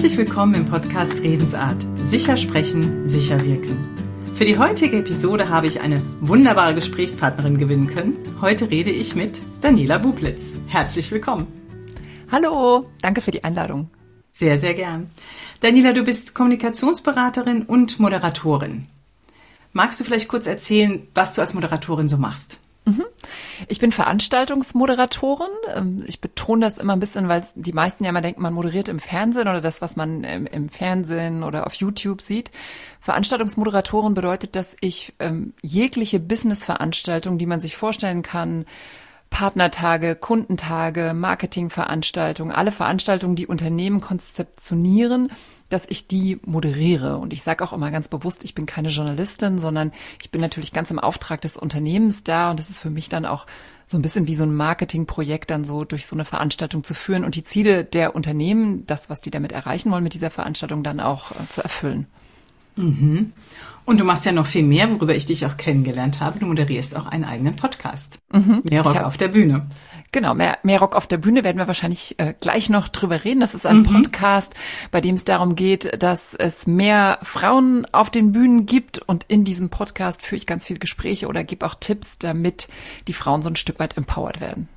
Herzlich willkommen im Podcast Redensart. Sicher sprechen, sicher wirken. Für die heutige Episode habe ich eine wunderbare Gesprächspartnerin gewinnen können. Heute rede ich mit Daniela Bublitz. Herzlich willkommen. Hallo, danke für die Einladung. Sehr, sehr gern. Daniela, du bist Kommunikationsberaterin und Moderatorin. Magst du vielleicht kurz erzählen, was du als Moderatorin so machst? Mhm. Ich bin Veranstaltungsmoderatorin. Ähm, ich betone das immer ein bisschen, weil die meisten ja immer denken, man moderiert im Fernsehen oder das, was man im, Fernsehen oder auf YouTube sieht. Veranstaltungsmoderatorin bedeutet, dass ich ähm, jegliche Business-Veranstaltung, die man sich vorstellen kann, Partnertage, Kundentage, Marketingveranstaltungen, alle Veranstaltungen, die Unternehmen konzeptionieren, dass ich die moderiere. Und ich sage auch immer ganz bewusst, ich bin keine Journalistin, sondern ich bin natürlich ganz im Auftrag des Unternehmens da. Und es ist für mich dann auch so ein bisschen wie so ein Marketingprojekt dann so durch so eine Veranstaltung zu führen und die Ziele der Unternehmen, das, was die damit erreichen wollen, mit dieser Veranstaltung dann auch äh, zu erfüllen. Mhm. Und du machst ja noch viel mehr, worüber ich dich auch kennengelernt habe. Du moderierst auch einen eigenen Podcast. Mhm. Mehr Rock auf der Bühne. Genau, mehr, mehr Rock auf der Bühne werden wir wahrscheinlich äh, gleich noch drüber reden. Das ist ein mhm. Podcast, bei dem es darum geht, dass es mehr Frauen auf den Bühnen gibt. Und in diesem Podcast führe ich ganz viele Gespräche oder gebe auch Tipps, damit die Frauen so ein Stück weit empowered werden.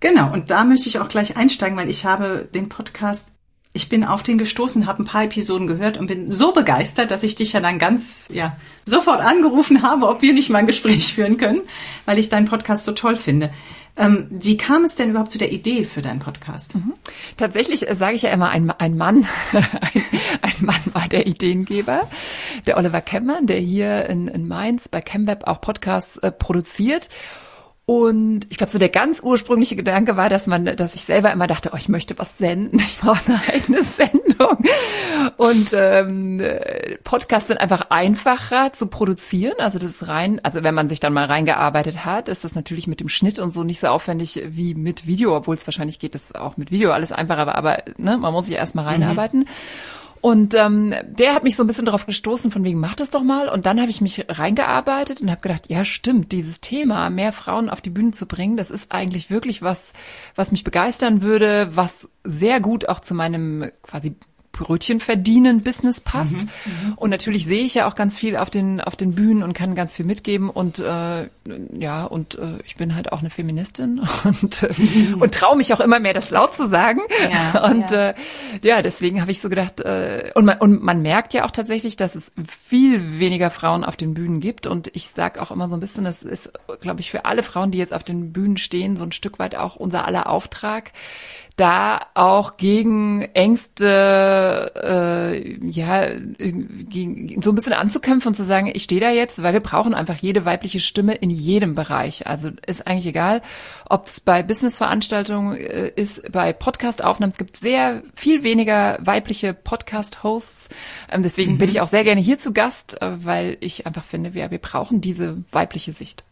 Genau, und da möchte ich auch gleich einsteigen, weil ich habe den Podcast ich bin auf den gestoßen, habe ein paar Episoden gehört und bin so begeistert, dass ich dich ja dann ganz, ja, sofort angerufen habe, ob wir nicht mal ein Gespräch führen können, weil ich deinen Podcast so toll finde. Ähm, wie kam es denn überhaupt zu der Idee für deinen Podcast? Mhm. Tatsächlich äh, sage ich ja immer, ein, ein Mann, ein Mann war der Ideengeber, der Oliver Kemmern, der hier in, in Mainz bei ChemWeb auch Podcasts äh, produziert. Und ich glaube, so der ganz ursprüngliche Gedanke war, dass man, dass ich selber immer dachte, oh, ich möchte was senden, ich brauche eine eigene Sendung. Und ähm, Podcasts sind einfach einfacher zu produzieren. Also das ist rein, also wenn man sich dann mal reingearbeitet hat, ist das natürlich mit dem Schnitt und so nicht so aufwendig wie mit Video, obwohl es wahrscheinlich geht, das auch mit Video alles einfacher, aber ne, man muss sich erstmal mhm. reinarbeiten. Mhm. Und ähm, der hat mich so ein bisschen darauf gestoßen, von wegen, mach das doch mal. Und dann habe ich mich reingearbeitet und habe gedacht, ja stimmt, dieses Thema, mehr Frauen auf die Bühne zu bringen, das ist eigentlich wirklich was, was mich begeistern würde, was sehr gut auch zu meinem quasi Brötchen verdienen Business passt. Mhm, mhm, und natürlich sehe ich ja auch ganz viel auf den auf den Bühnen und kann ganz viel mitgeben. Und äh, ja und äh, ich bin halt auch eine Feministin und äh, und traue mich auch immer mehr das laut zu sagen. Ja, und ja. Äh, ja deswegen habe ich so gedacht äh, und man und man merkt ja auch tatsächlich, dass es viel weniger Frauen auf den Bühnen gibt. Und ich sage auch immer so ein bisschen, das ist glaube ich für alle Frauen, die jetzt auf den Bühnen stehen, so ein Stück weit auch unser aller Auftrag da auch gegen Ängste, äh, ja, gegen, so ein bisschen anzukämpfen und zu sagen, ich stehe da jetzt, weil wir brauchen einfach jede weibliche Stimme in jedem Bereich. Also ist eigentlich egal, ob es bei Businessveranstaltungen äh, ist, bei Podcast-Aufnahmen. Es gibt sehr viel weniger weibliche Podcast-Hosts. Ähm, deswegen mhm. bin ich auch sehr gerne hier zu Gast, äh, weil ich einfach finde, wir, wir brauchen diese weibliche Sicht.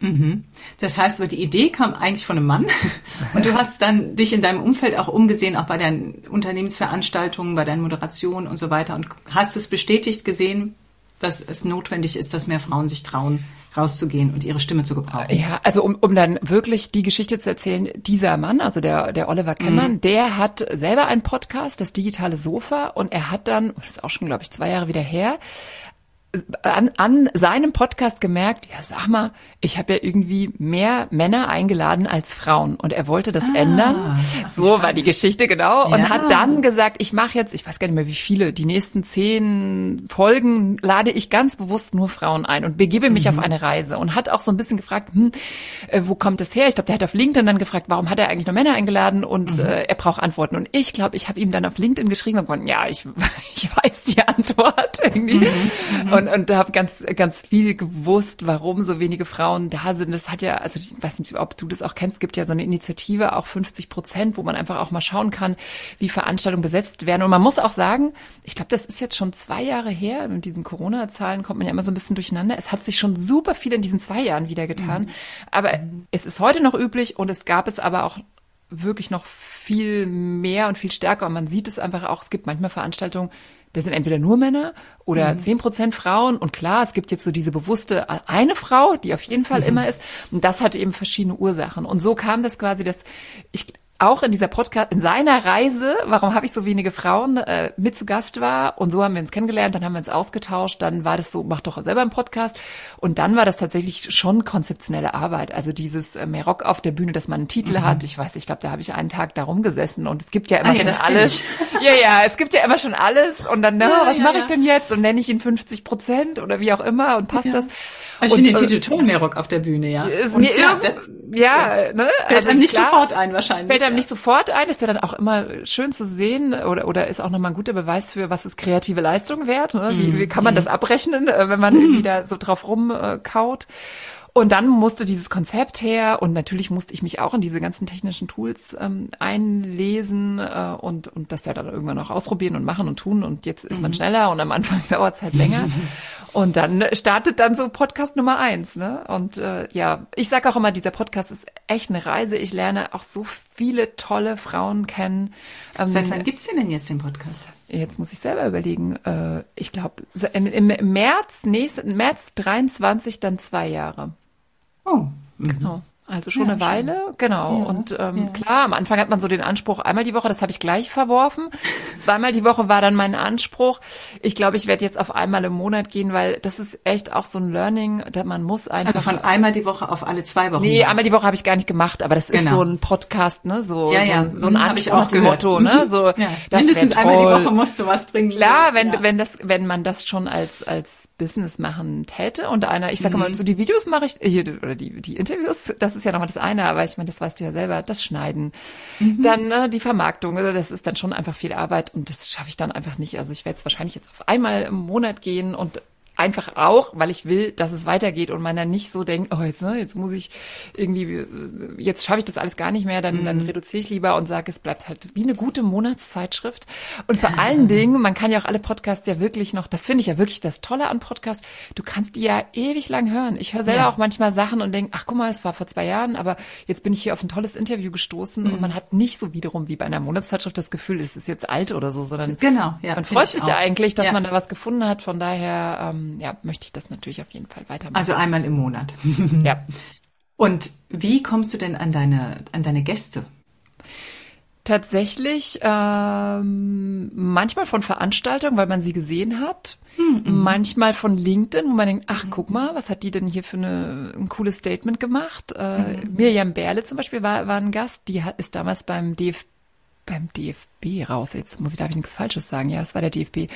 Mhm. Das heißt, die Idee kam eigentlich von einem Mann und du hast dann dich in deinem Umfeld auch umgesehen, auch bei deinen Unternehmensveranstaltungen, bei deinen Moderationen und so weiter und hast es bestätigt gesehen, dass es notwendig ist, dass mehr Frauen sich trauen, rauszugehen und ihre Stimme zu gebrauchen. Ja, also um, um dann wirklich die Geschichte zu erzählen, dieser Mann, also der, der Oliver Kemmern, mhm. der hat selber einen Podcast, das digitale Sofa, und er hat dann, das ist auch schon, glaube ich, zwei Jahre wieder her, an, an seinem Podcast gemerkt, ja sag mal, ich habe ja irgendwie mehr Männer eingeladen als Frauen und er wollte das ah, ändern. So war die Geschichte genau und ja. hat dann gesagt, ich mache jetzt, ich weiß gar nicht mehr wie viele, die nächsten zehn Folgen lade ich ganz bewusst nur Frauen ein und begebe mich mhm. auf eine Reise und hat auch so ein bisschen gefragt, hm, äh, wo kommt das her? Ich glaube, der hat auf LinkedIn dann gefragt, warum hat er eigentlich nur Männer eingeladen und mhm. äh, er braucht Antworten und ich glaube, ich habe ihm dann auf LinkedIn geschrieben und gesagt, ja, ich, ich weiß die Antwort irgendwie. Mhm. Und, und habe ganz, ganz viel gewusst, warum so wenige Frauen da sind. Das hat ja, also ich weiß nicht, ob du das auch kennst, gibt ja so eine Initiative, auch 50 Prozent, wo man einfach auch mal schauen kann, wie Veranstaltungen besetzt werden. Und man muss auch sagen, ich glaube, das ist jetzt schon zwei Jahre her. Mit diesen Corona-Zahlen kommt man ja immer so ein bisschen durcheinander. Es hat sich schon super viel in diesen zwei Jahren wieder getan. Mhm. Aber mhm. es ist heute noch üblich und es gab es aber auch wirklich noch viel mehr und viel stärker. Und man sieht es einfach auch, es gibt manchmal Veranstaltungen, das sind entweder nur Männer oder mhm. zehn mhm. Prozent Frauen. Und klar, es gibt jetzt so diese bewusste eine Frau, die auf jeden Fall mhm. immer ist. Und das hat eben verschiedene Ursachen. Und so kam das quasi, dass ich auch in dieser Podcast, in seiner Reise, warum habe ich so wenige Frauen, äh, mit zu Gast war. Und so haben wir uns kennengelernt, dann haben wir uns ausgetauscht, dann war das so, mach doch selber einen Podcast. Und dann war das tatsächlich schon konzeptionelle Arbeit. Also dieses äh, mehr Rock auf der Bühne, dass man einen Titel mhm. hat. Ich weiß, ich glaube, da habe ich einen Tag da rumgesessen und es gibt ja immer ah, ja, schon alles. Ja, ja, es gibt ja immer schon alles. Und dann, na, ja, was ja, mache ich denn jetzt? Und nenne ich ihn 50 Prozent oder wie auch immer und passt das? Ich finde den Titel toll, mehr Rock auf der Bühne, ja. Ist mir klar, das, ja, ne? Fällt also einem nicht klar, sofort ein wahrscheinlich. Fällt einem ja. nicht sofort ein, ist ja dann auch immer schön zu sehen oder, oder ist auch nochmal ein guter Beweis für, was ist kreative Leistung wert. Ne? Wie, wie kann man mhm. das abrechnen, äh, wenn man irgendwie da so drauf rumkaut. Und dann musste dieses Konzept her und natürlich musste ich mich auch in diese ganzen technischen Tools ähm, einlesen äh, und, und das ja dann irgendwann auch ausprobieren und machen und tun. Und jetzt ist man mhm. schneller und am Anfang dauert es halt länger. Und dann startet dann so Podcast Nummer eins. Ne? Und äh, ja, ich sage auch immer, dieser Podcast ist echt eine Reise. Ich lerne auch so viele tolle Frauen kennen. Ähm, Seit wann gibt's denn jetzt den Podcast? Jetzt muss ich selber überlegen. Äh, ich glaube, im, im März, nächsten März 23 dann zwei Jahre. Oh. Genau. Also schon ja, eine Weile, schon. genau. Ja, und ähm, ja. klar, am Anfang hat man so den Anspruch, einmal die Woche, das habe ich gleich verworfen. Zweimal die Woche war dann mein Anspruch. Ich glaube, ich werde jetzt auf einmal im Monat gehen, weil das ist echt auch so ein Learning, dass man muss einfach. Also von einmal die Woche auf alle zwei Wochen. Nee, einmal die Woche habe ich gar nicht gemacht, aber das genau. ist so ein Podcast, ne? So, ja, ja. so, so ein hm, Anspruch nach dem Motto, ne? So, ja. Mindestens einmal die Woche musst du was bringen. Klar, wenn, wenn das, wenn man das schon als, als Business machen täte und einer, ich sage mhm. mal, so die Videos mache ich, hier, oder die, die Interviews, das ist ja nochmal das eine, aber ich meine, das weißt du ja selber, das Schneiden, mhm. dann äh, die Vermarktung, also das ist dann schon einfach viel Arbeit und das schaffe ich dann einfach nicht. Also ich werde es wahrscheinlich jetzt auf einmal im Monat gehen und einfach auch, weil ich will, dass es weitergeht und man dann nicht so denkt, oh jetzt, ne, jetzt muss ich irgendwie, jetzt schaffe ich das alles gar nicht mehr, dann, mhm. dann reduziere ich lieber und sage, es bleibt halt wie eine gute Monatszeitschrift. Und vor allen Dingen, man kann ja auch alle Podcasts ja wirklich noch, das finde ich ja wirklich das Tolle an Podcasts, du kannst die ja ewig lang hören. Ich höre selber ja. auch manchmal Sachen und denke, ach guck mal, es war vor zwei Jahren, aber jetzt bin ich hier auf ein tolles Interview gestoßen mhm. und man hat nicht so wiederum wie bei einer Monatszeitschrift das Gefühl, es ist jetzt alt oder so, sondern genau, ja, man freut sich ja eigentlich, dass ja. man da was gefunden hat. Von daher, ähm, ja, möchte ich das natürlich auf jeden Fall weitermachen. Also einmal im Monat. ja. Und wie kommst du denn an deine, an deine Gäste? Tatsächlich ähm, manchmal von Veranstaltungen, weil man sie gesehen hat. Mhm. Manchmal von LinkedIn, wo man denkt, ach, guck mal, was hat die denn hier für eine, ein cooles Statement gemacht? Äh, mhm. Miriam Berle zum Beispiel war, war ein Gast, die hat, ist damals beim DFB beim DFB raus. Jetzt muss ich, darf ich nichts Falsches sagen. Ja, es war der DFB.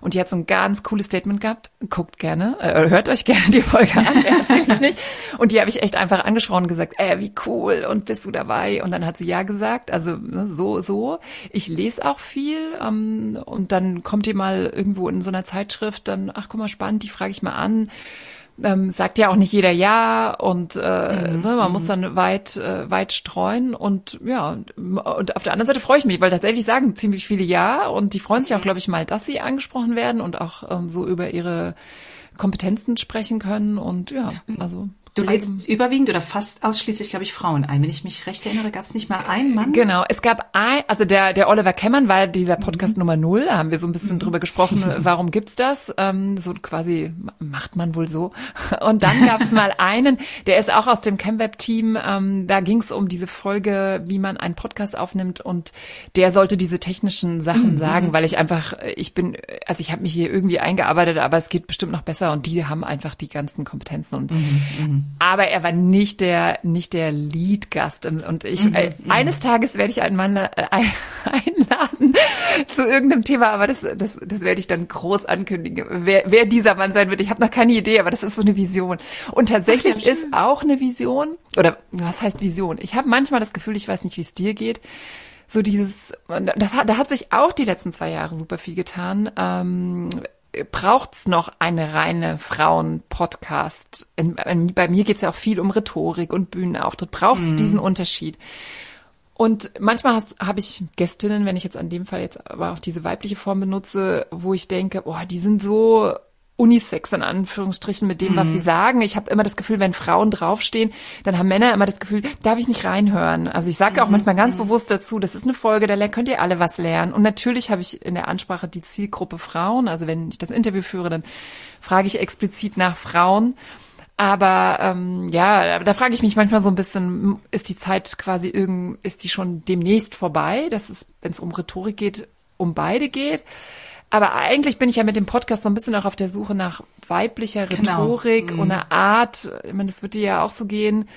Und die hat so ein ganz cooles Statement gehabt. Guckt gerne, äh, hört euch gerne die Folge an. Erzähl ich nicht. Und die habe ich echt einfach angesprochen und gesagt, äh, wie cool und bist du dabei? Und dann hat sie ja gesagt. Also ne, so, so. Ich lese auch viel. Ähm, und dann kommt ihr mal irgendwo in so einer Zeitschrift, dann, ach guck mal, spannend, die frage ich mal an ähm, sagt ja auch nicht jeder ja und äh, mhm. ne, man muss mhm. dann weit äh, weit streuen und ja und auf der anderen Seite freue ich mich, weil tatsächlich sagen ziemlich viele ja und die freuen sich auch, glaube ich mal, dass sie angesprochen werden und auch ähm, so über ihre Kompetenzen sprechen können und ja, also Du lädst überwiegend oder fast ausschließlich, glaube ich, Frauen ein. Wenn ich mich recht erinnere, gab es nicht mal einen Mann? Genau, es gab ein, also der, der Oliver Kemmern war dieser Podcast mhm. Nummer null, da haben wir so ein bisschen mhm. drüber gesprochen, warum gibt's das? Ähm, so quasi macht man wohl so. Und dann gab es mal einen, der ist auch aus dem ChemWeb-Team, ähm, da ging es um diese Folge, wie man einen Podcast aufnimmt und der sollte diese technischen Sachen mhm. sagen, weil ich einfach, ich bin, also ich habe mich hier irgendwie eingearbeitet, aber es geht bestimmt noch besser und die haben einfach die ganzen Kompetenzen und mhm. Aber er war nicht der, nicht der Lead-Gast. Und ich, mhm, äh, mhm. eines Tages werde ich einen Mann äh, einladen zu irgendeinem Thema, aber das, das, das werde ich dann groß ankündigen, wer, wer dieser Mann sein wird. Ich habe noch keine Idee, aber das ist so eine Vision. Und tatsächlich Ach, ja, ist auch eine Vision, oder was heißt Vision? Ich habe manchmal das Gefühl, ich weiß nicht, wie es dir geht, so dieses, das hat, da hat sich auch die letzten zwei Jahre super viel getan. Ähm, braucht's noch eine reine Frauen-Podcast? Bei mir geht's ja auch viel um Rhetorik und Bühnenauftritt. Braucht's mhm. diesen Unterschied? Und manchmal habe ich Gästinnen, wenn ich jetzt an dem Fall jetzt aber auch diese weibliche Form benutze, wo ich denke, boah, die sind so unisex in Anführungsstrichen mit dem, mhm. was sie sagen. Ich habe immer das Gefühl, wenn Frauen draufstehen, dann haben Männer immer das Gefühl, darf ich nicht reinhören. Also ich sage mhm. auch manchmal ganz mhm. bewusst dazu, das ist eine Folge, da könnt ihr alle was lernen. Und natürlich habe ich in der Ansprache die Zielgruppe Frauen. Also wenn ich das Interview führe, dann frage ich explizit nach Frauen. Aber ähm, ja, da frage ich mich manchmal so ein bisschen, ist die Zeit quasi irgend, ist die schon demnächst vorbei? Das ist, wenn es um Rhetorik geht, um beide geht. Aber eigentlich bin ich ja mit dem Podcast so ein bisschen auch auf der Suche nach weiblicher Genau. Rhetorik Mhm. und einer Art, ich meine, das wird dir ja auch so gehen,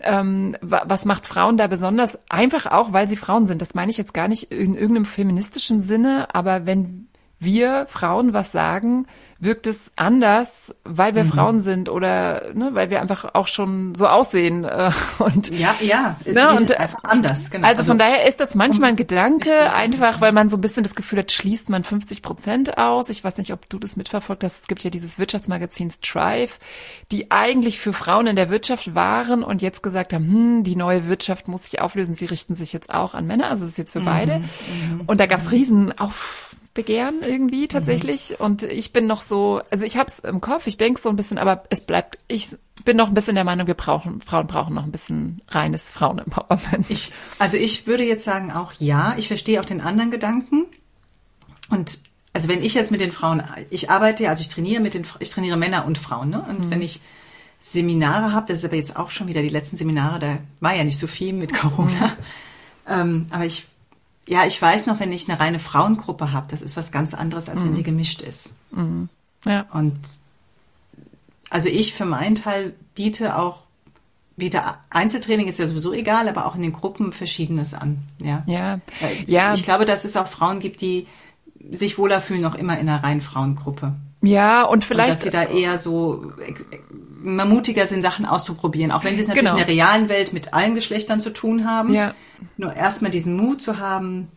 ähm, wa- was macht Frauen da besonders? Einfach auch, weil sie Frauen sind. Das meine ich jetzt gar nicht in irgendeinem feministischen Sinne, aber wenn wir Frauen was sagen, wirkt es anders, weil Mhm. wir Frauen sind oder ne, weil wir einfach auch schon so aussehen. Äh, und Ja, ja, Ne, und, äh, einfach anders. Genau. also, von daher ist das manchmal ein Gedanke, einfach weil man so ein bisschen das Gefühl hat, schließt man 50 Prozent aus. Ich weiß nicht, ob du das mitverfolgt hast. Es gibt ja dieses Wirtschaftsmagazin Strive, die eigentlich für Frauen in der Wirtschaft waren und jetzt gesagt haben, hm, die neue Wirtschaft muss sich auflösen. Sie richten sich jetzt auch an Männer. Also es ist jetzt für beide. Und da gab es riesen Aufbegehren irgendwie tatsächlich. Und ich bin noch so, also ich habe es im Kopf, ich denke so ein bisschen, aber es bleibt, ich bin noch ein bisschen der Meinung, wir brauchen, Frauen brauchen noch ein bisschen reines Frauen-Empowerment. Ich, also ich würde jetzt sagen auch ja. Ich verstehe auch den anderen Gedanken. Und also wenn ich jetzt mit den Frauen, ich arbeite, ja, also ich trainiere mit den, ich trainiere Männer und Frauen, ne? Und wenn ich Seminare habe, das ist aber jetzt auch schon wieder die letzten Seminare, da war ja nicht so viel mit Corona. Ähm, aber ich, ja, ich weiß noch, wenn ich eine reine Frauengruppe habe, das ist was ganz anderes, als wenn sie gemischt ist. Ja. Und also ich für meinen Teil biete auch, biete Einzeltraining ist ja sowieso egal, aber auch in den Gruppen Verschiedenes an. Ja. Ja, ja, Ich glaube, dass es auch Frauen gibt, die sich wohler fühlen, noch immer in einer reinen Frauengruppe. ja, und Und dass vielleicht, sie da eher so äh, mal mutiger sind, Sachen auszuprobieren. Auch wenn sie es natürlich Genau. in der realen Welt mit allen Geschlechtern zu tun haben. Ja. Nur erstmal diesen Mut zu haben,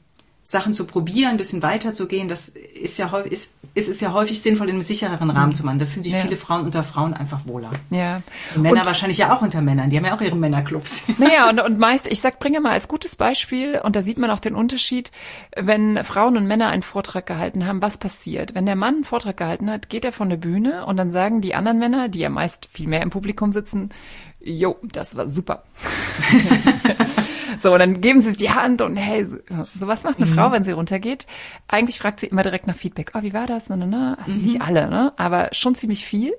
Sachen zu probieren, ein bisschen weiterzugehen, das ist ja häufig, ist, ist es ja häufig sinnvoll, in einem sichereren Rahmen zu machen. Da fühlen sich Mhm. Ja. viele Frauen unter Frauen einfach wohler. ja. Und Männer Und- wahrscheinlich ja auch unter Männern. Die haben ja auch ihre Männerclubs. Naja, und, und meist, ich sag, bringe mal als gutes Beispiel, und da sieht man auch den Unterschied, wenn Frauen und Männer einen Vortrag gehalten haben, was passiert? Wenn der Mann einen Vortrag gehalten hat, geht er von der Bühne und dann sagen die anderen Männer, die ja meist viel mehr im Publikum sitzen, jo, das war super. so, und dann geben sie sich die Hand und hey, so, so was macht eine Frau, wenn sie runtergeht? Eigentlich fragt sie immer direkt nach Feedback. Oh, wie war das? Na, na, na. Also nicht alle, ne? Aber schon ziemlich viel.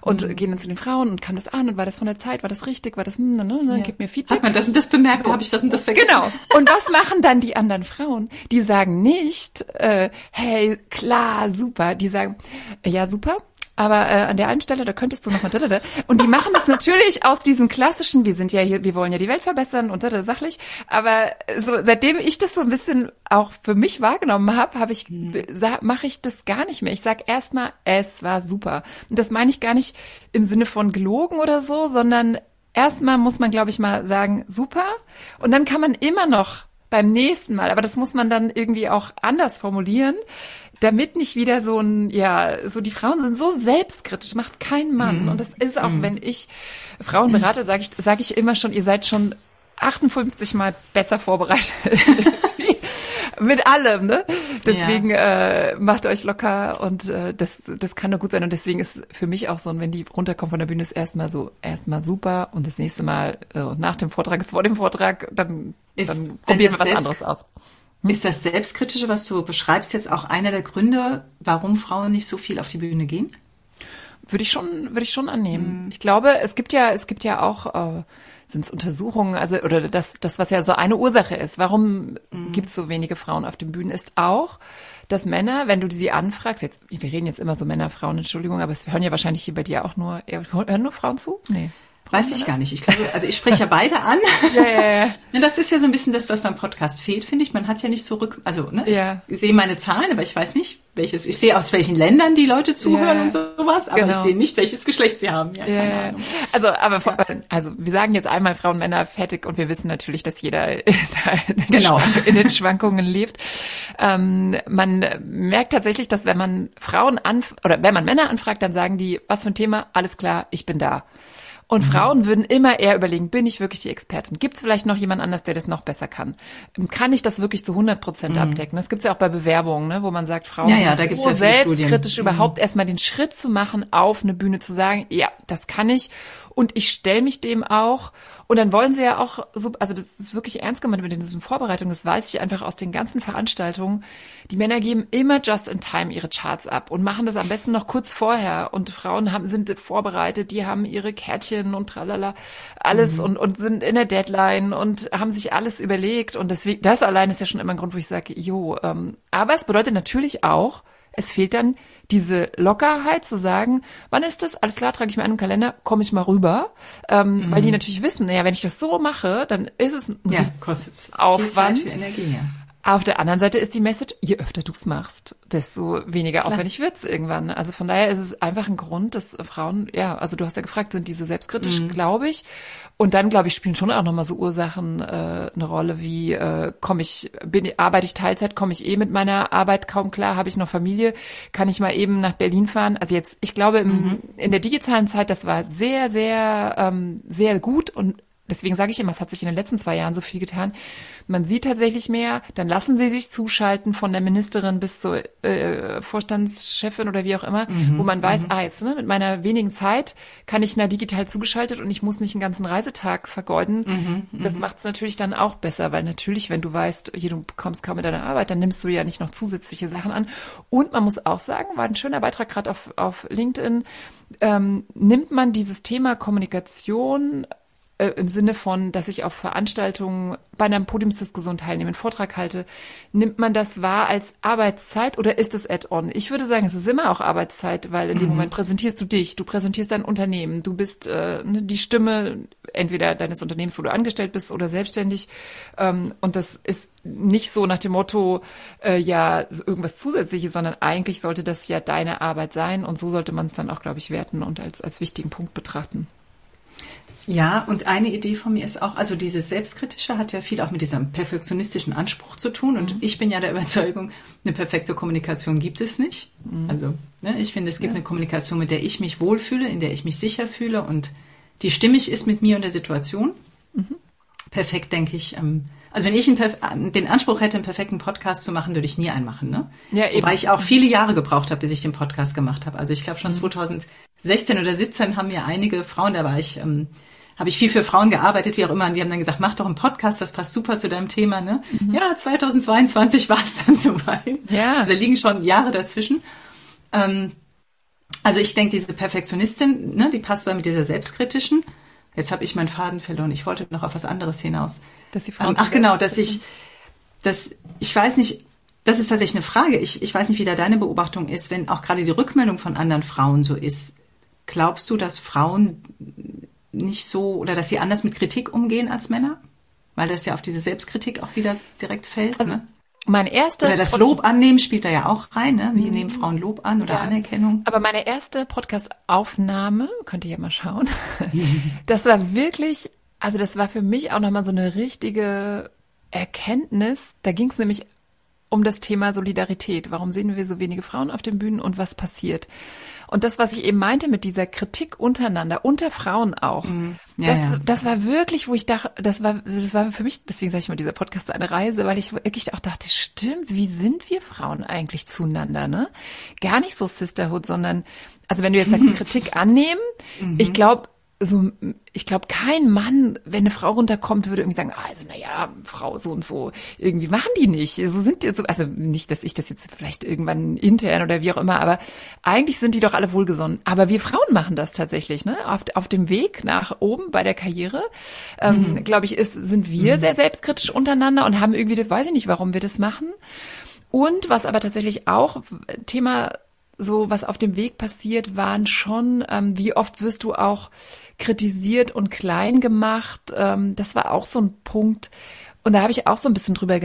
Und gehen dann zu den Frauen und kam das an und war das von der Zeit? War das richtig? War das, hm, na, na, na, gib mir Feedback. Hat man das und das bemerkt? Habe ich das und das vergessen? Genau. Und was machen dann die anderen Frauen? Die sagen nicht, äh, hey, klar, super. Die sagen, ja, super. Aber äh, an der einen Stelle, da könntest du noch mal da, da, da. Und die machen das natürlich aus diesem klassischen, wir sind ja hier, wir wollen ja die Welt verbessern und da, da, sachlich. Aber so, seitdem ich das so ein bisschen auch für mich wahrgenommen habe, habe ich, mache ich das gar nicht mehr. Ich sag erstmal, es war super. Und das meine ich gar nicht im Sinne von gelogen oder so, sondern erstmal muss man, glaube ich, mal sagen, super. Und dann kann man immer noch beim nächsten Mal, aber das muss man dann irgendwie auch anders formulieren, damit nicht wieder so ein, ja, so die Frauen sind so selbstkritisch, macht kein Mann. Und das ist auch, wenn ich Frauen berate, sage ich, sage ich immer schon, ihr seid schon 58 Mal besser vorbereitet. Mit allem, ne? Deswegen äh, macht euch locker und äh, das, das kann nur gut sein. Und deswegen ist für mich auch so, wenn die runterkommen von der Bühne, ist erstmal so, erstmal super und das nächste Mal äh, nach dem Vortrag ist vor dem Vortrag, dann, Ist dann probieren wir was anderes aus. Ist das Selbstkritische, was du beschreibst, jetzt auch einer der Gründe, warum Frauen nicht so viel auf die Bühne gehen? Würde ich schon, würde ich schon annehmen. Ich glaube, es gibt ja, es gibt ja auch, äh, sind es Untersuchungen, also oder das, das, was ja so eine Ursache ist, warum gibt es so wenige Frauen auf den Bühnen, ist auch, dass Männer, wenn du sie anfragst, jetzt, wir reden jetzt immer so Männer, Frauen, Entschuldigung, aber es hören ja wahrscheinlich hier bei dir auch nur, hören nur Frauen zu? Nee. Weiß ich gar nicht. Ich glaube, also ich spreche ja beide an. Ja, ja, ja. Ja, das ist ja so ein bisschen das, was beim Podcast fehlt, finde ich. Man hat ja nicht so rück, also ne, Ja. ich sehe meine Zahlen, aber ich weiß nicht, welches. Ich sehe aus welchen Ländern die Leute zuhören Ja. und sowas, aber Genau. ich sehe nicht, welches Geschlecht sie haben. Ja, keine Ja, Ahnung. also, aber vor, also wir sagen jetzt einmal Frauen, Männer fertig und wir wissen natürlich, dass jeder in den, Genau. In den Schwankungen lebt. Ähm, man merkt tatsächlich, dass wenn man Frauen anf oder wenn man Männer anfragt, dann sagen die, was für ein Thema? Alles klar, ich bin da. Und Frauen würden immer eher überlegen, bin ich wirklich die Expertin? Gibt es vielleicht noch jemand anders, der das noch besser kann? Kann ich das wirklich zu 100 Prozent abdecken? Das gibt es ja auch bei Bewerbungen, ne, wo man sagt, Frauen Ja, ja, da gibt's so ja viele Studien. selbstkritisch überhaupt erstmal den Schritt zu machen, auf eine Bühne zu sagen, ja, das kann ich. Und ich stelle mich dem auch und dann wollen sie ja auch so, also das ist wirklich ernst gemeint mit diesen Vorbereitungen, das weiß ich einfach aus den ganzen Veranstaltungen. Die Männer geben immer just in time ihre Charts ab und machen das am besten noch kurz vorher und Frauen haben, sind vorbereitet, die haben ihre Kärtchen und tralala, alles mhm. und, und sind in der Deadline und haben sich alles überlegt und deswegen, das allein ist ja schon immer ein Grund, wo ich sage, jo, ähm, aber es bedeutet natürlich auch, es fehlt dann diese Lockerheit zu sagen, wann ist das? Alles klar, trage ich mir einen Kalender, komme ich mal rüber. Ähm, mhm. Weil die natürlich wissen, naja, wenn ich das so mache, dann ist es ein ja, kostet Aufwand. Viel Zeit für Energie, ja. Auf der anderen Seite ist die Message, je öfter du es machst, desto weniger Klar. aufwendig wird's irgendwann. Also von daher ist es einfach ein Grund, dass Frauen, ja, also du hast ja gefragt, sind diese selbstkritisch, mhm. glaube ich. Und dann, glaube ich, spielen schon auch nochmal so Ursachen äh, eine Rolle, wie äh, komme ich, bin, arbeite ich Teilzeit, komme ich eh mit meiner Arbeit kaum klar, habe ich noch Familie, kann ich mal eben nach Berlin fahren. Also jetzt, ich glaube, im, mhm. in der digitalen Zeit, das war sehr, sehr, ähm, sehr gut und deswegen sage ich immer, es hat sich in den letzten zwei Jahren so viel getan. Man sieht tatsächlich mehr, dann lassen sie sich zuschalten von der Ministerin bis zur äh, Vorstandschefin oder wie auch immer, mhm, wo man weiß, mhm. ah, jetzt ne, mit meiner wenigen Zeit kann ich na digital zugeschaltet und ich muss nicht einen ganzen Reisetag vergeuden. Mhm, mhm. das macht es natürlich dann auch besser, weil natürlich, wenn du weißt, hier, du kommst kaum mit deiner Arbeit, dann nimmst du ja nicht noch zusätzliche Sachen an. Und man muss auch sagen, war ein schöner Beitrag gerade auf, auf LinkedIn, ähm, nimmt man dieses Thema Kommunikation äh, im Sinne von, dass ich auf Veranstaltungen bei einer Podiumsdiskussion teilnehme, einen Vortrag halte, nimmt man das wahr als Arbeitszeit oder ist es Add-on? Ich würde sagen, es ist immer auch Arbeitszeit, weil in dem mhm. Moment präsentierst du dich, du präsentierst dein Unternehmen, du bist äh, ne, die Stimme entweder deines Unternehmens, wo du angestellt bist oder selbstständig. Ähm, und das ist nicht so nach dem Motto, äh, ja, irgendwas Zusätzliches, sondern eigentlich sollte das ja deine Arbeit sein und so sollte man es dann auch, glaube ich, werten und als, als wichtigen Punkt betrachten. Ja, und eine Idee von mir ist auch, also dieses Selbstkritische hat ja viel auch mit diesem perfektionistischen Anspruch zu tun. Und mhm. ich bin ja der Überzeugung, eine perfekte Kommunikation gibt es nicht. Mhm. Also ne, ich finde, es gibt ja. eine Kommunikation, mit der ich mich wohlfühle, in der ich mich sicher fühle und die stimmig ist mit mir und der Situation. Mhm. Perfekt, denke ich. Ähm, also wenn ich einen, den Anspruch hätte, einen perfekten Podcast zu machen, würde ich nie einen machen. Ne? Ja, eben. Wobei ich auch viele Jahre gebraucht habe, bis ich den Podcast gemacht habe. Also ich glaube schon 2016 mhm. oder 17 haben mir einige Frauen, da war ich ähm, habe ich viel für Frauen gearbeitet, wie auch immer. Und die haben dann gesagt, mach doch einen Podcast, das passt super zu deinem Thema. Ne? Mhm. Ja, 2022 war es dann soweit. Ja. Also liegen schon Jahre dazwischen. Ähm, also ich denke, diese Perfektionistin, ne, die passt zwar mit dieser selbstkritischen. Jetzt habe ich meinen Faden verloren. Ich wollte noch auf was anderes hinaus. Dass sie Frauen ähm, ach genau, dass ich, dass ich weiß nicht, das ist tatsächlich eine Frage. Ich, ich weiß nicht, wie da deine Beobachtung ist, wenn auch gerade die Rückmeldung von anderen Frauen so ist. Glaubst du, dass Frauen nicht so oder dass sie anders mit Kritik umgehen als Männer? Weil das ja auf diese Selbstkritik auch wieder direkt fällt. Also, ne? Mein erster oder das Lob annehmen spielt da ja auch rein. Ne? Wie mhm. nehmen Frauen Lob an oder ja. Anerkennung? Aber meine erste Podcast-Aufnahme, könnt ihr ja mal schauen, das war wirklich, also das war für mich auch nochmal so eine richtige Erkenntnis. Da ging es nämlich um das Thema Solidarität. Warum sehen wir so wenige Frauen auf den Bühnen und was passiert? Und das, was ich eben meinte mit dieser Kritik untereinander, unter Frauen auch, mhm. ja, das, ja. das war wirklich, wo ich dachte, das war, das war für mich, deswegen sage ich mal, dieser Podcast eine Reise, weil ich wirklich auch dachte, stimmt, wie sind wir Frauen eigentlich zueinander, ne? Gar nicht so Sisterhood, sondern, also wenn du jetzt sagst, Kritik annehmen, mhm. ich glaube, so, ich glaube, kein Mann, wenn eine Frau runterkommt, würde irgendwie sagen, also naja, Frau so und so, irgendwie machen die nicht. So sind die so, also nicht, dass ich das jetzt vielleicht irgendwann intern oder wie auch immer, aber eigentlich sind die doch alle wohlgesonnen. Aber wir Frauen machen das tatsächlich, ne? Auf, auf dem Weg nach oben bei der Karriere, ähm, mhm. glaube ich, ist, sind wir mhm. sehr selbstkritisch untereinander und haben irgendwie, das weiß ich nicht, warum wir das machen. Und was aber tatsächlich auch Thema so, was auf dem Weg passiert, waren schon, ähm, wie oft wirst du auch kritisiert und klein gemacht. Ähm, das war auch so ein Punkt. Und da habe ich auch so ein bisschen drüber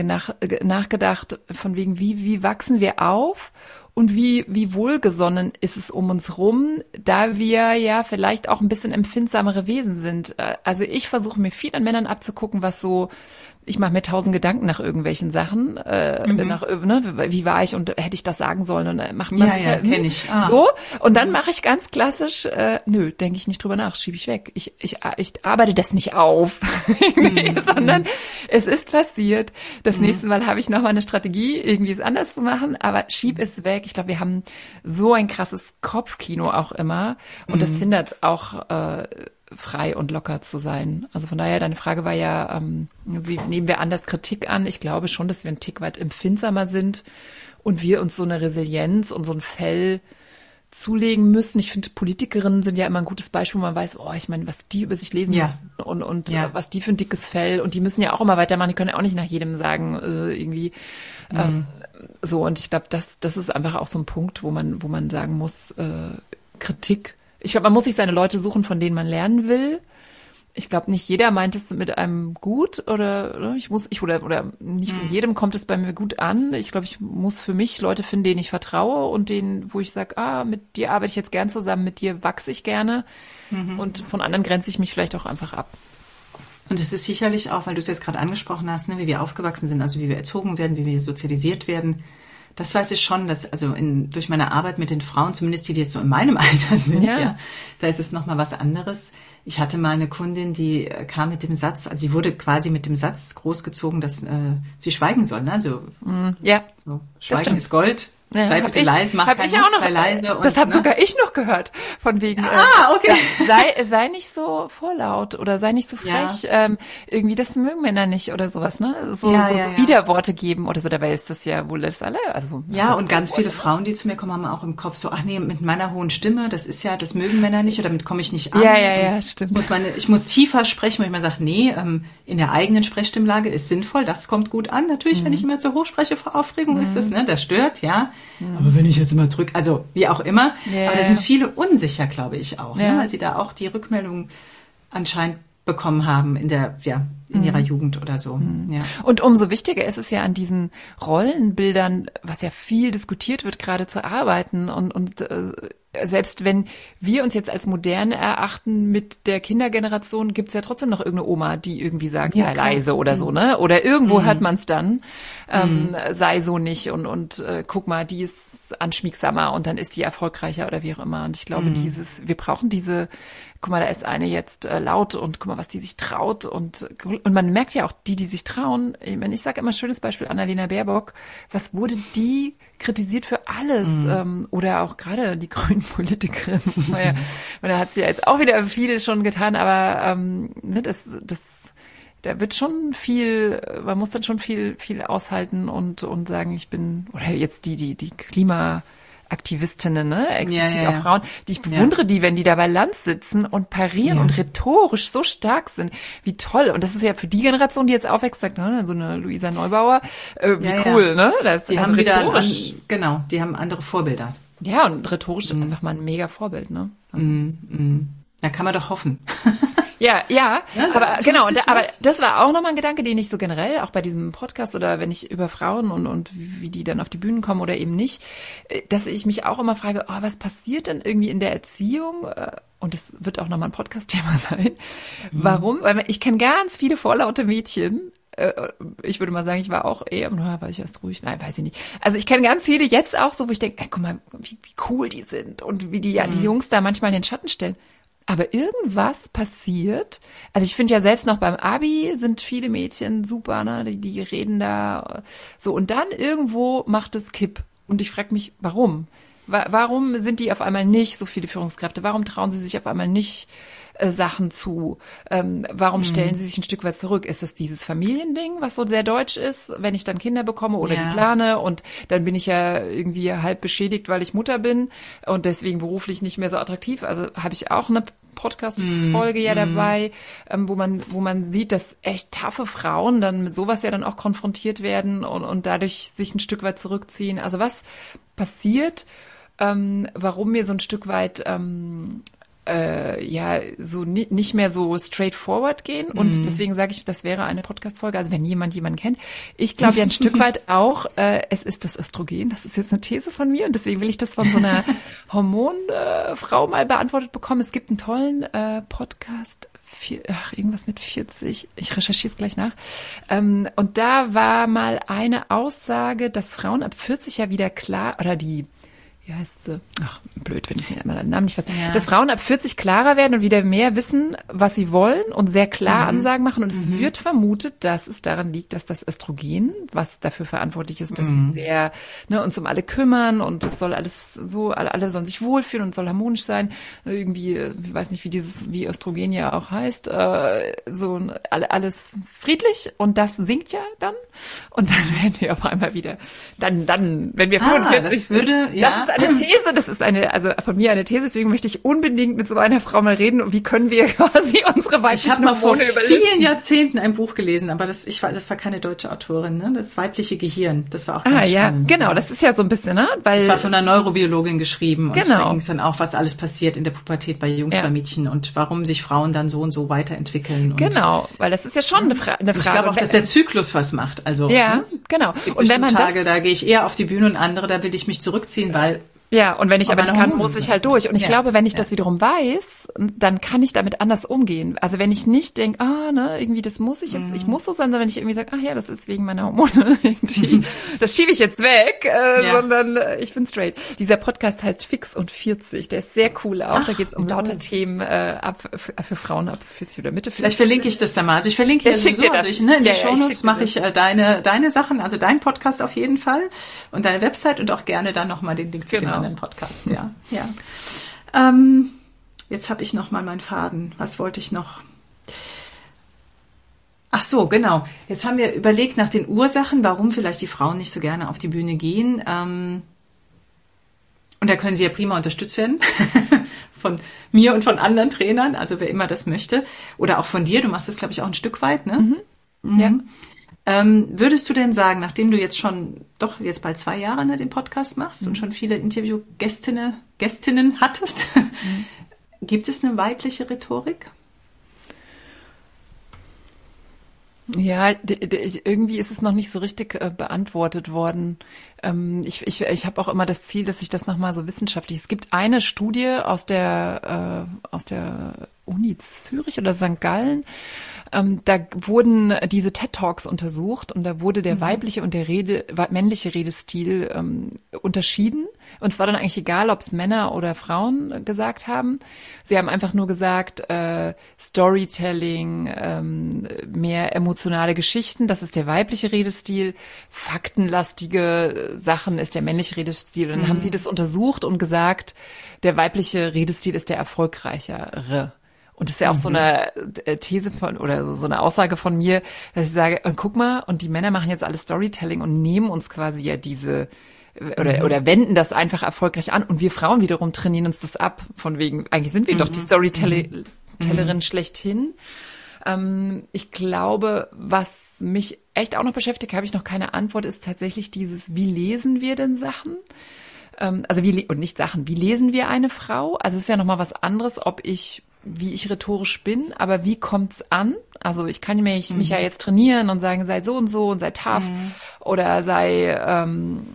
nachgedacht, von wegen, wie, wie wachsen wir auf und wie, wie wohlgesonnen ist es um uns rum, da wir ja vielleicht auch ein bisschen empfindsamere Wesen sind. Äh, also ich versuche mir viel an Männern abzugucken, was so ich mache mir tausend Gedanken nach irgendwelchen Sachen, äh, mhm. nach, ne, wie war ich und hätte ich das sagen sollen und dann macht man ja, sich ja, halt, kenn ich. Ah. so und dann mhm. mache ich ganz klassisch, äh, nö, denke ich nicht drüber nach, schiebe ich weg. Ich, ich, ich arbeite das nicht auf, mhm. sondern es ist passiert. Das mhm. nächste Mal habe ich noch mal eine Strategie, irgendwie es anders zu machen, aber schieb es weg. Ich glaube, wir haben so ein krasses Kopfkino auch immer und das mhm. hindert auch äh, frei und locker zu sein. Also von daher, deine Frage war ja, ähm, wie nehmen wir anders Kritik an? Ich glaube schon, dass wir ein Tick weit empfindsamer sind und wir uns so eine Resilienz und so ein Fell zulegen müssen. Ich finde, Politikerinnen sind ja immer ein gutes Beispiel, wo man weiß, oh, ich meine, was die über sich lesen ja. müssen und, und ja. was die für ein dickes Fell und die müssen ja auch immer weitermachen, die können ja auch nicht nach jedem sagen, äh, irgendwie mhm. ähm, so. Und ich glaube, das, das ist einfach auch so ein Punkt, wo man, wo man sagen muss, äh, Kritik. Ich glaube, man muss sich seine Leute suchen, von denen man lernen will ich glaube, nicht jeder meint es mit einem gut oder, oder ich muss, ich oder oder nicht von hm. jedem kommt es bei mir gut an. Ich glaube, ich muss für mich Leute finden, denen ich vertraue und denen, wo ich sage, ah, mit dir arbeite ich jetzt gern zusammen, mit dir wachse ich gerne mhm. und von anderen grenze ich mich vielleicht auch einfach ab. Und es ist sicherlich auch, weil du es jetzt gerade angesprochen hast, ne, wie wir aufgewachsen sind, also wie wir erzogen werden, wie wir sozialisiert werden das weiß ich schon, dass also in, durch meine Arbeit mit den Frauen, zumindest die, die jetzt so in meinem Alter sind, ja, ja da ist es nochmal was anderes. Ich hatte mal eine Kundin, die äh, kam mit dem Satz, also sie wurde quasi mit dem Satz großgezogen, dass äh, sie schweigen soll. Ne? Also mm, ja, so, Schweigen ist Gold. Ja, sei bitte ich, leise, mach keinen ich noch, sei leise. Und, das habe ne? sogar ich noch gehört, von wegen. Ah, äh, okay. sei, sei nicht so vorlaut oder sei nicht so frech. Ja. Ähm, irgendwie, das mögen Männer nicht oder sowas, ne? So, ja, so, so Widerworte geben oder so. Dabei ist das ja wohl das alle. Also, ja, und ganz viele Frauen, die zu mir kommen, haben auch im Kopf so, ach nee, mit meiner hohen Stimme, das ist ja, das mögen Männer nicht oder damit komme ich nicht an. Ja, ja, ja, stimmt. Muss meine, ich muss tiefer sprechen, wo ich mal sage, nee, ähm, in der eigenen Sprechstimmlage ist sinnvoll, das kommt gut an. Natürlich, mhm. wenn ich immer zu hoch spreche vor Aufregung, mhm. ist das, ne? Das stört, ja. Mhm. Aber wenn ich jetzt immer drücke, also wie auch immer. Yeah. Aber da sind viele unsicher, glaube ich auch, yeah. ne? weil sie da auch die Rückmeldung anscheinend bekommen haben in der, ja, in ihrer mhm. Jugend oder so. Mhm. Ja. Und umso wichtiger ist es ja an diesen Rollenbildern, was ja viel diskutiert wird, gerade zu arbeiten und, und äh, selbst wenn wir uns jetzt als moderne erachten mit der Kindergeneration, gibt's ja trotzdem noch irgendeine Oma, die irgendwie sagt, ja, sei klar. leise oder mhm. so, ne? Oder irgendwo mhm. hört man's dann, ähm, mhm. sei so nicht und, und äh, guck mal, die ist anschmiegsamer und dann ist die erfolgreicher oder wie auch immer. Und ich glaube, mhm. dieses, wir brauchen diese guck mal, da ist eine jetzt äh, laut und guck mal, was die sich traut und und man merkt ja auch die, die sich trauen. Ich, meine, ich sage immer schönes Beispiel Annalena Baerbock. Was wurde die kritisiert für alles mhm. ähm, oder auch gerade die grünen Politikerin. naja, da hat sie ja jetzt auch wieder viele schon getan, aber ähm, ne, das das da wird schon viel, man muss dann schon viel, viel aushalten und, und sagen, ich bin, oder jetzt die, die, die Klima, Aktivistinnen, ne? explizit ja, ja, auch Frauen, die ich bewundere, die, wenn die da bei Land sitzen und parieren und rhetorisch so stark sind, wie toll. Und das ist ja für die Generation, die jetzt aufwächst, sagt, ne, so eine Luisa Neubauer, äh, wie cool, ne? Das, die also haben rhetorisch, wieder, genau, die haben andere Vorbilder. Ja, und rhetorisch mhm. einfach mal ein mega Vorbild, ne? Also, mhm. mhm. Da kann man doch hoffen. Ja, ja, ja aber genau, und, aber das war auch nochmal ein Gedanke, den ich so generell, auch bei diesem Podcast oder wenn ich über Frauen und, und wie die dann auf die Bühnen kommen oder eben nicht, äh, dass ich mich auch immer frage, oh, was passiert denn irgendwie in der Erziehung? Äh, und das wird auch nochmal ein Podcast-Thema sein. Mhm. Warum? Weil ich kenne ganz viele vorlaute Mädchen, äh, ich würde mal sagen, ich war auch eher, na, war ich erst ruhig, nein, weiß ich nicht. Also ich kenne ganz viele jetzt auch so, wo ich denke, ey, guck mal, wie, wie cool die sind und wie die ja die mhm. Jungs da manchmal in den Schatten stellen. Aber irgendwas passiert. Also ich finde ja selbst noch beim Abi sind viele Mädchen super, ne? Die, die reden da so. Und dann irgendwo macht es Kipp. Und ich frage mich, warum? Warum sind die auf einmal nicht so viele Führungskräfte? Warum trauen sie sich auf einmal nicht äh, Sachen zu? Ähm, warum mhm. stellen sie sich ein Stück weit zurück? Ist es dieses Familiending, was so sehr deutsch ist, wenn ich dann Kinder bekomme oder ja. die plane und dann bin ich ja irgendwie halb beschädigt, weil ich Mutter bin und deswegen beruflich nicht mehr so attraktiv. Also habe ich auch eine Podcast-Folge mm, ja mhm. dabei, ähm, wo man, wo man sieht, dass echt taffe Frauen dann mit sowas ja dann auch konfrontiert werden und, und dadurch sich ein Stück weit zurückziehen. Also was passiert, ähm, warum mir so ein Stück weit ähm, äh, ja so ni nicht mehr so straightforward gehen und mhm. deswegen sage ich, das wäre eine Podcast-Folge. Also wenn jemand jemanden kennt, ich glaube ja ein Stück weit auch, äh, es ist das Östrogen. Das ist jetzt eine These von mir und deswegen will ich das von so einer Hormonfrau äh, mal beantwortet bekommen. Es gibt einen tollen äh, Podcast. Vier, ach, irgendwas mit 40. Ich recherchiere es gleich nach. Ähm, und da war mal eine Aussage, dass Frauen ab 40 ja wieder klar oder die wie heißt sie? Ach, blöd, wenn ich mir einmal den Namen nicht weiß. Ja. Dass Frauen ab 40 klarer werden und wieder mehr wissen, was sie wollen und sehr klar mhm. Ansagen machen. Und es mhm. wird vermutet, dass es daran liegt, dass das Östrogen, was dafür verantwortlich ist, dass mhm. wir sehr ne, uns um alle kümmern und es soll alles so, alle, alle sollen sich wohlfühlen und soll harmonisch sein. Irgendwie, ich weiß nicht, wie dieses, wie Östrogen ja auch heißt, äh, so alle, alles friedlich und das sinkt ja dann. Und dann werden wir auf einmal wieder, dann, dann, wenn wir 45 ah, das würde, ja eine These, das ist eine, also von mir eine These, deswegen möchte ich unbedingt mit so einer Frau mal reden. Wie können wir quasi unsere weiblichen Ich habe mal vor vielen Jahrzehnten ein Buch gelesen, aber das, ich war, das war keine deutsche Autorin, ne? Das weibliche Gehirn. Das war auch ganz ah, ja, spannend. Genau, das ist ja so ein bisschen, ne? Weil das war von einer Neurobiologin geschrieben und genau. da ging es dann auch, was alles passiert in der Pubertät bei Jungs, ja. bei Mädchen und warum sich Frauen dann so und so weiterentwickeln. genau, weil das ist ja schon eine, Fra eine Frage. Ich glaube auch, dass der Zyklus was macht. Also ja, hm? genau. Und wenn man Tage, das, da gehe ich eher auf die Bühne und andere, da will ich mich zurückziehen, weil ja, und wenn ich aber, aber nicht kann, muss ich halt durch. Und ich ja. glaube, wenn ich ja. das wiederum weiß, dann kann ich damit anders umgehen. Also wenn ich nicht denke, ah, ne, irgendwie das muss ich jetzt, mhm. ich muss so sein, sondern wenn ich irgendwie sage, ach ja, das ist wegen meiner Hormone irgendwie, das schiebe ich jetzt weg, äh, ja. sondern äh, ich bin straight. Dieser Podcast heißt Fix und 40, der ist sehr cool auch. Ach, da geht es um lauter Themen äh, ab für, Frauen ab 40 oder Mitte 40. Vielleicht verlinke ich das da mal. Also ich verlinke ja, sowieso, also ich, ne, in die Shownotes mache ich äh, deine, deine Sachen, also dein Podcast auf jeden Fall und deine Website und auch gerne dann nochmal den Link zu genau. Dem anderen Podcast, ja ja. Ähm, jetzt habe ich noch mal meinen Faden. Was wollte ich noch? Ach so, genau. Jetzt haben wir überlegt nach den Ursachen, warum vielleicht die Frauen nicht so gerne auf die Bühne gehen. Ähm, und da können sie ja prima unterstützt werden. von mir und von anderen Trainern, also wer immer das möchte. Oder auch von dir, du machst das, glaube ich, auch ein Stück weit, ne? Mhm. Mhm. Ja. Ähm, würdest du denn sagen, nachdem du jetzt schon doch jetzt bald zwei Jahre ne, den Podcast machst mhm. und schon viele Interviewgästinnen Gästinnen hattest, mhm. gibt es eine weibliche Rhetorik? Ja, irgendwie ist es noch nicht so richtig äh, beantwortet worden. Ähm, ich ich, ich habe auch immer das Ziel, dass ich das nochmal so wissenschaftlich. Es gibt eine Studie aus der äh, aus der Uni Zürich oder St. Gallen, ähm, da wurden diese TED Talks untersucht und da wurde der mhm. weibliche und der Rede, männliche Redestil ähm, unterschieden. Und es war dann eigentlich egal, ob es Männer oder Frauen gesagt haben. Sie haben einfach nur gesagt, äh, Storytelling, ähm, mehr emotionale Geschichten, das ist der weibliche Redestil. Faktenlastige Sachen ist der männliche Redestil. Und dann mhm. haben sie das untersucht und gesagt, der weibliche Redestil ist der erfolgreichere. Und das ist ja auch mhm. so eine äh, These von oder so eine Aussage von mir, dass ich sage, und guck mal, und die Männer machen jetzt alles Storytelling und nehmen uns quasi ja diese oder, mhm. oder wenden das einfach erfolgreich an und wir Frauen wiederum trainieren uns das ab, von wegen, eigentlich sind wir mhm. doch die mhm. Storytellerin mhm. schlechthin. Ähm, ich glaube, was mich echt auch noch beschäftigt, habe ich noch keine Antwort, ist tatsächlich dieses, wie lesen wir denn Sachen? Ähm, also wie, und nicht Sachen, wie lesen wir eine Frau? Also es ist ja nochmal was anderes, ob ich wie ich rhetorisch bin, aber wie kommt's an? Also ich kann mich, mhm. mich ja mhm. jetzt trainieren und sagen, sei so und so und sei tough mhm. oder sei ähm,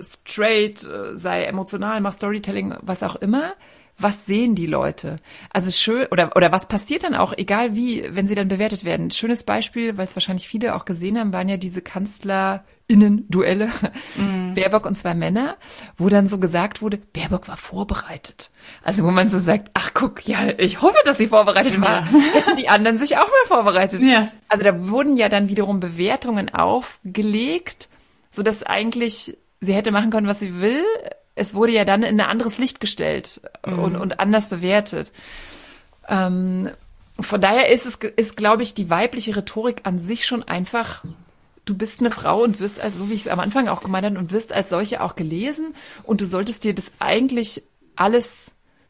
straight, sei emotional, mach Storytelling, was auch immer. Was sehen die Leute? Also schön oder oder was passiert dann auch, egal wie, wenn sie dann bewertet werden. Schönes Beispiel, weil es wahrscheinlich viele auch gesehen haben, waren ja diese Kanzler Innen-Duelle, mm. Baerbock und zwei Männer, wo dann so gesagt wurde, Baerbock war vorbereitet. Also wo man so sagt, ach guck, ja, ich hoffe, dass sie vorbereitet war. Hätten die anderen sich auch mal vorbereitet. Ja. Also da wurden ja dann wiederum Bewertungen aufgelegt, so dass eigentlich sie hätte machen können, was sie will. Es wurde ja dann in ein anderes Licht gestellt mm. und, und anders bewertet. Ähm, von daher ist es, ist, glaube ich, die weibliche Rhetorik an sich schon einfach du bist eine Frau und wirst als, so wie ich es am Anfang auch gemeint habe, und wirst als solche auch gelesen. Und du solltest dir das eigentlich alles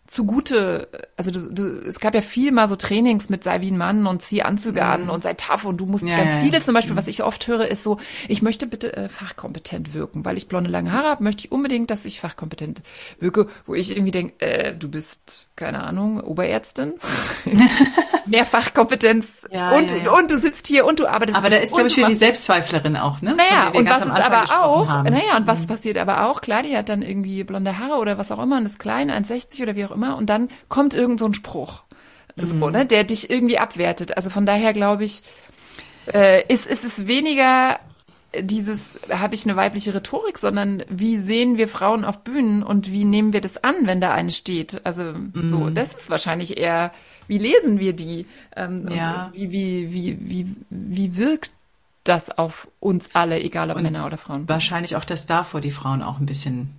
zugute, also du, du, es gab ja viel mal so Trainings mit sei wie ein Mann und zieh Anzüge an mhm. und sei tough und du musst ja, ganz ja, viele zum Beispiel, mhm. was ich oft höre, ist so, ich möchte bitte äh, fachkompetent wirken, weil ich blonde lange Haare habe, möchte ich unbedingt, dass ich fachkompetent wirke, wo ich irgendwie denke, äh, du bist, keine Ahnung, Oberärztin, mehr Fachkompetenz ja, und, und du sitzt hier und du arbeitest. Aber da ist, glaube ich, für die Selbstzweiflerin auch, ne? Naja, und was ist aber auch, haben. naja, und was mhm. passiert aber auch, klar, die hat dann irgendwie blonde Haare oder was auch immer und ist klein, 1,60 oder wie auch immer immer und dann kommt irgend so ein Spruch, mhm. so, ne, der dich irgendwie abwertet. Also von daher glaube ich, äh, ist, ist es weniger dieses, habe ich eine weibliche Rhetorik, sondern wie sehen wir Frauen auf Bühnen und wie nehmen wir das an, wenn da eine steht? Also mm. so, mhm. das ist wahrscheinlich eher, wie lesen wir die? Ähm, ja. Wie, wie, wie, wie, wie wirkt das auf uns alle, egal ob und Männer oder Frauen? Wahrscheinlich auch, dass davor die Frauen auch ein bisschen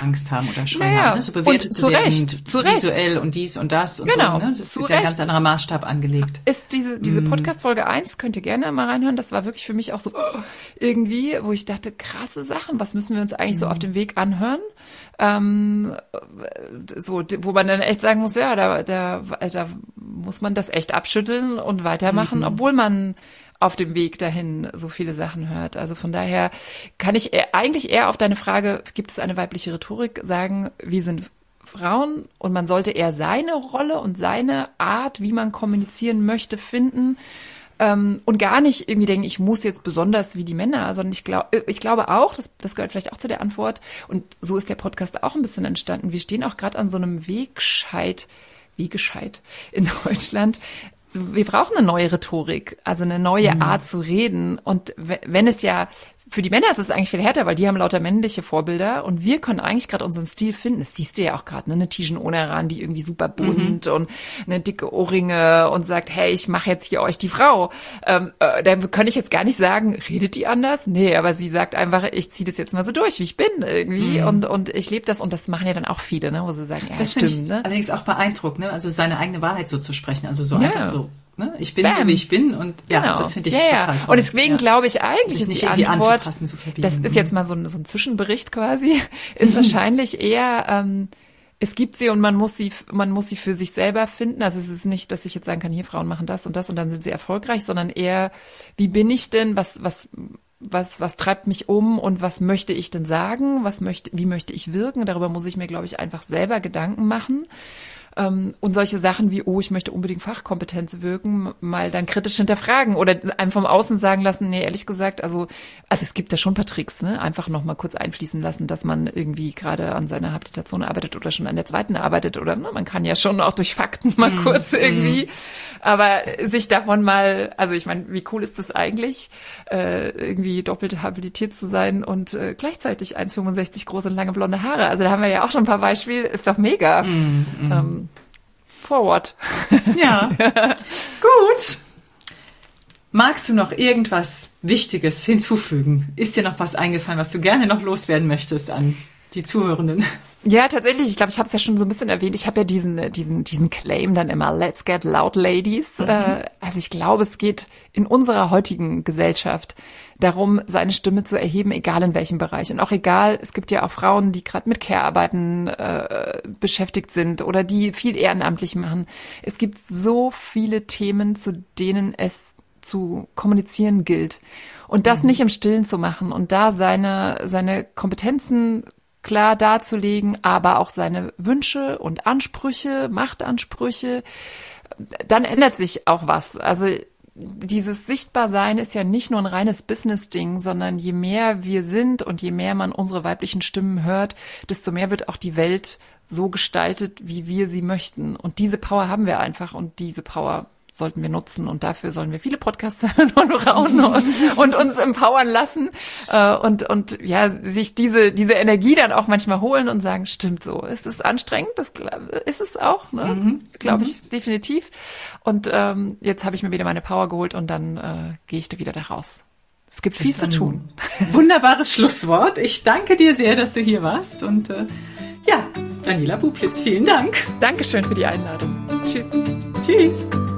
Angst haben oder Scheu naja, haben, ne? so bewertet und zu, zu werden, Recht, zu visuell und dies und das und genau, so. Ne? Das wird ja ein ganz anderer Maßstab angelegt. Ist diese, diese mm. Podcast-Folge 1, könnt ihr gerne mal reinhören, das war wirklich für mich auch so oh, irgendwie, wo ich dachte, krasse Sachen, was müssen wir uns eigentlich mm. so auf dem Weg anhören? Ähm, so, wo man dann echt sagen muss, ja, da, da, da muss man das echt abschütteln und weitermachen, mm obwohl man auf dem Weg dahin so viele Sachen hört. Also von daher kann ich eigentlich eher auf deine Frage, gibt es eine weibliche Rhetorik, sagen, wir sind Frauen und man sollte eher seine Rolle und seine Art, wie man kommunizieren möchte, finden ähm, und gar nicht irgendwie denken, ich muss jetzt besonders wie die Männer, sondern ich glaube, ich glaube auch, das, das gehört vielleicht auch zu der Antwort und so ist der Podcast auch ein bisschen entstanden. Wir stehen auch gerade an so einem Wegscheid, wie gescheit in Deutschland, wir brauchen eine neue Rhetorik, also eine neue mhm. Art zu reden. Und wenn es ja für die Männer ist es eigentlich viel härter, weil die haben lauter männliche Vorbilder und wir können eigentlich gerade unseren Stil finden. Das siehst du ja auch gerade, ne? Eine Tijen Oneran, die irgendwie super bunt mhm. und eine dicke Ohrringe und sagt, hey, ich mache jetzt hier euch die Frau. Ähm, äh, da kann ich jetzt gar nicht sagen, redet die anders? Nee, aber sie sagt einfach, ich ziehe das jetzt mal so durch, wie ich bin irgendwie mhm. und und ich lebe das und das machen ja dann auch viele, ne? Wo sie sagen, ja, das stimmt. ne? Allerdings auch beeindruckt, ne? Also seine eigene Wahrheit so zu sprechen, also so ja. einfach so Ne? Ich bin Bam. so, wie ich bin und ja, genau. das finde ich ja, total toll. Und deswegen ja. glaube ich eigentlich, ist nicht die Antwort, das ist jetzt mal so ein, so ein Zwischenbericht quasi, ist wahrscheinlich eher, ähm, es gibt sie und man muss sie, man muss sie für sich selber finden. Also es ist nicht, dass ich jetzt sagen kann, hier Frauen machen das und das und dann sind sie erfolgreich, sondern eher, wie bin ich denn, was, was, was, was treibt mich um und was möchte ich denn sagen? Was möchte, wie möchte ich wirken? Darüber muss ich mir, glaube ich, einfach selber Gedanken machen. Ähm, und solche Sachen wie, oh, ich möchte unbedingt Fachkompetenz wirken, mal dann kritisch hinterfragen oder einem vom Außen sagen lassen, nee, ehrlich gesagt, also, also es gibt ja schon ein paar Tricks, ne? Einfach noch mal kurz einfließen lassen, dass man irgendwie gerade an seiner Habilitation arbeitet oder schon an der zweiten arbeitet oder ne, man kann ja schon auch durch Fakten mal mm, kurz irgendwie, mm. aber sich davon mal, also ich meine, wie cool ist das eigentlich, äh, irgendwie doppelt habilitiert zu sein und äh, gleichzeitig 1,65 große und lange blonde Haare. Also da haben wir ja auch schon ein paar Beispiele, ist doch mega. Mm, ähm, forward. Ja. Gut. Magst du noch irgendwas Wichtiges hinzufügen? Ist dir noch was eingefallen, was du gerne noch loswerden möchtest an die Zuhörenden? Ja, tatsächlich. Ich glaube, ich habe es ja schon so ein bisschen erwähnt. Ich habe ja diesen, diesen, diesen Claim dann immer, let's get loud, ladies. Mhm. Äh, also ich glaube, es geht in unserer heutigen Gesellschaft darum, seine Stimme zu erheben, egal in welchem Bereich. Und auch egal, es gibt ja auch Frauen, die gerade mit Care-Arbeiten äh, beschäftigt sind oder die viel ehrenamtlich machen. Es gibt so viele Themen, zu denen es zu kommunizieren gilt. Und das mhm. nicht im Stillen zu machen und da seine, seine Kompetenzen klar darzulegen, aber auch seine Wünsche und Ansprüche, Machtansprüche, dann ändert sich auch was. Also dieses Sichtbarsein ist ja nicht nur ein reines Business-Ding, sondern je mehr wir sind und je mehr man unsere weiblichen Stimmen hört, desto mehr wird auch die Welt so gestaltet, wie wir sie möchten. Und diese Power haben wir einfach und diese Power sollten wir nutzen und dafür sollen wir viele Podcasts hören und rauen und, und uns empowern lassen äh, und und ja sich diese diese Energie dann auch manchmal holen und sagen stimmt so es ist anstrengend das ist es auch ne? mhm. glaube ich mhm. definitiv. Und ähm, jetzt habe ich mir wieder meine Power geholt und dann äh, gehe ich da wieder da raus. Es gibt viel zu tun. wunderbares Schlusswort. Ich danke dir sehr dass du hier warst und äh, ja Daniela Bublitz vielen Dank. Dankeschön für die Einladung. Tschüss. Tschüss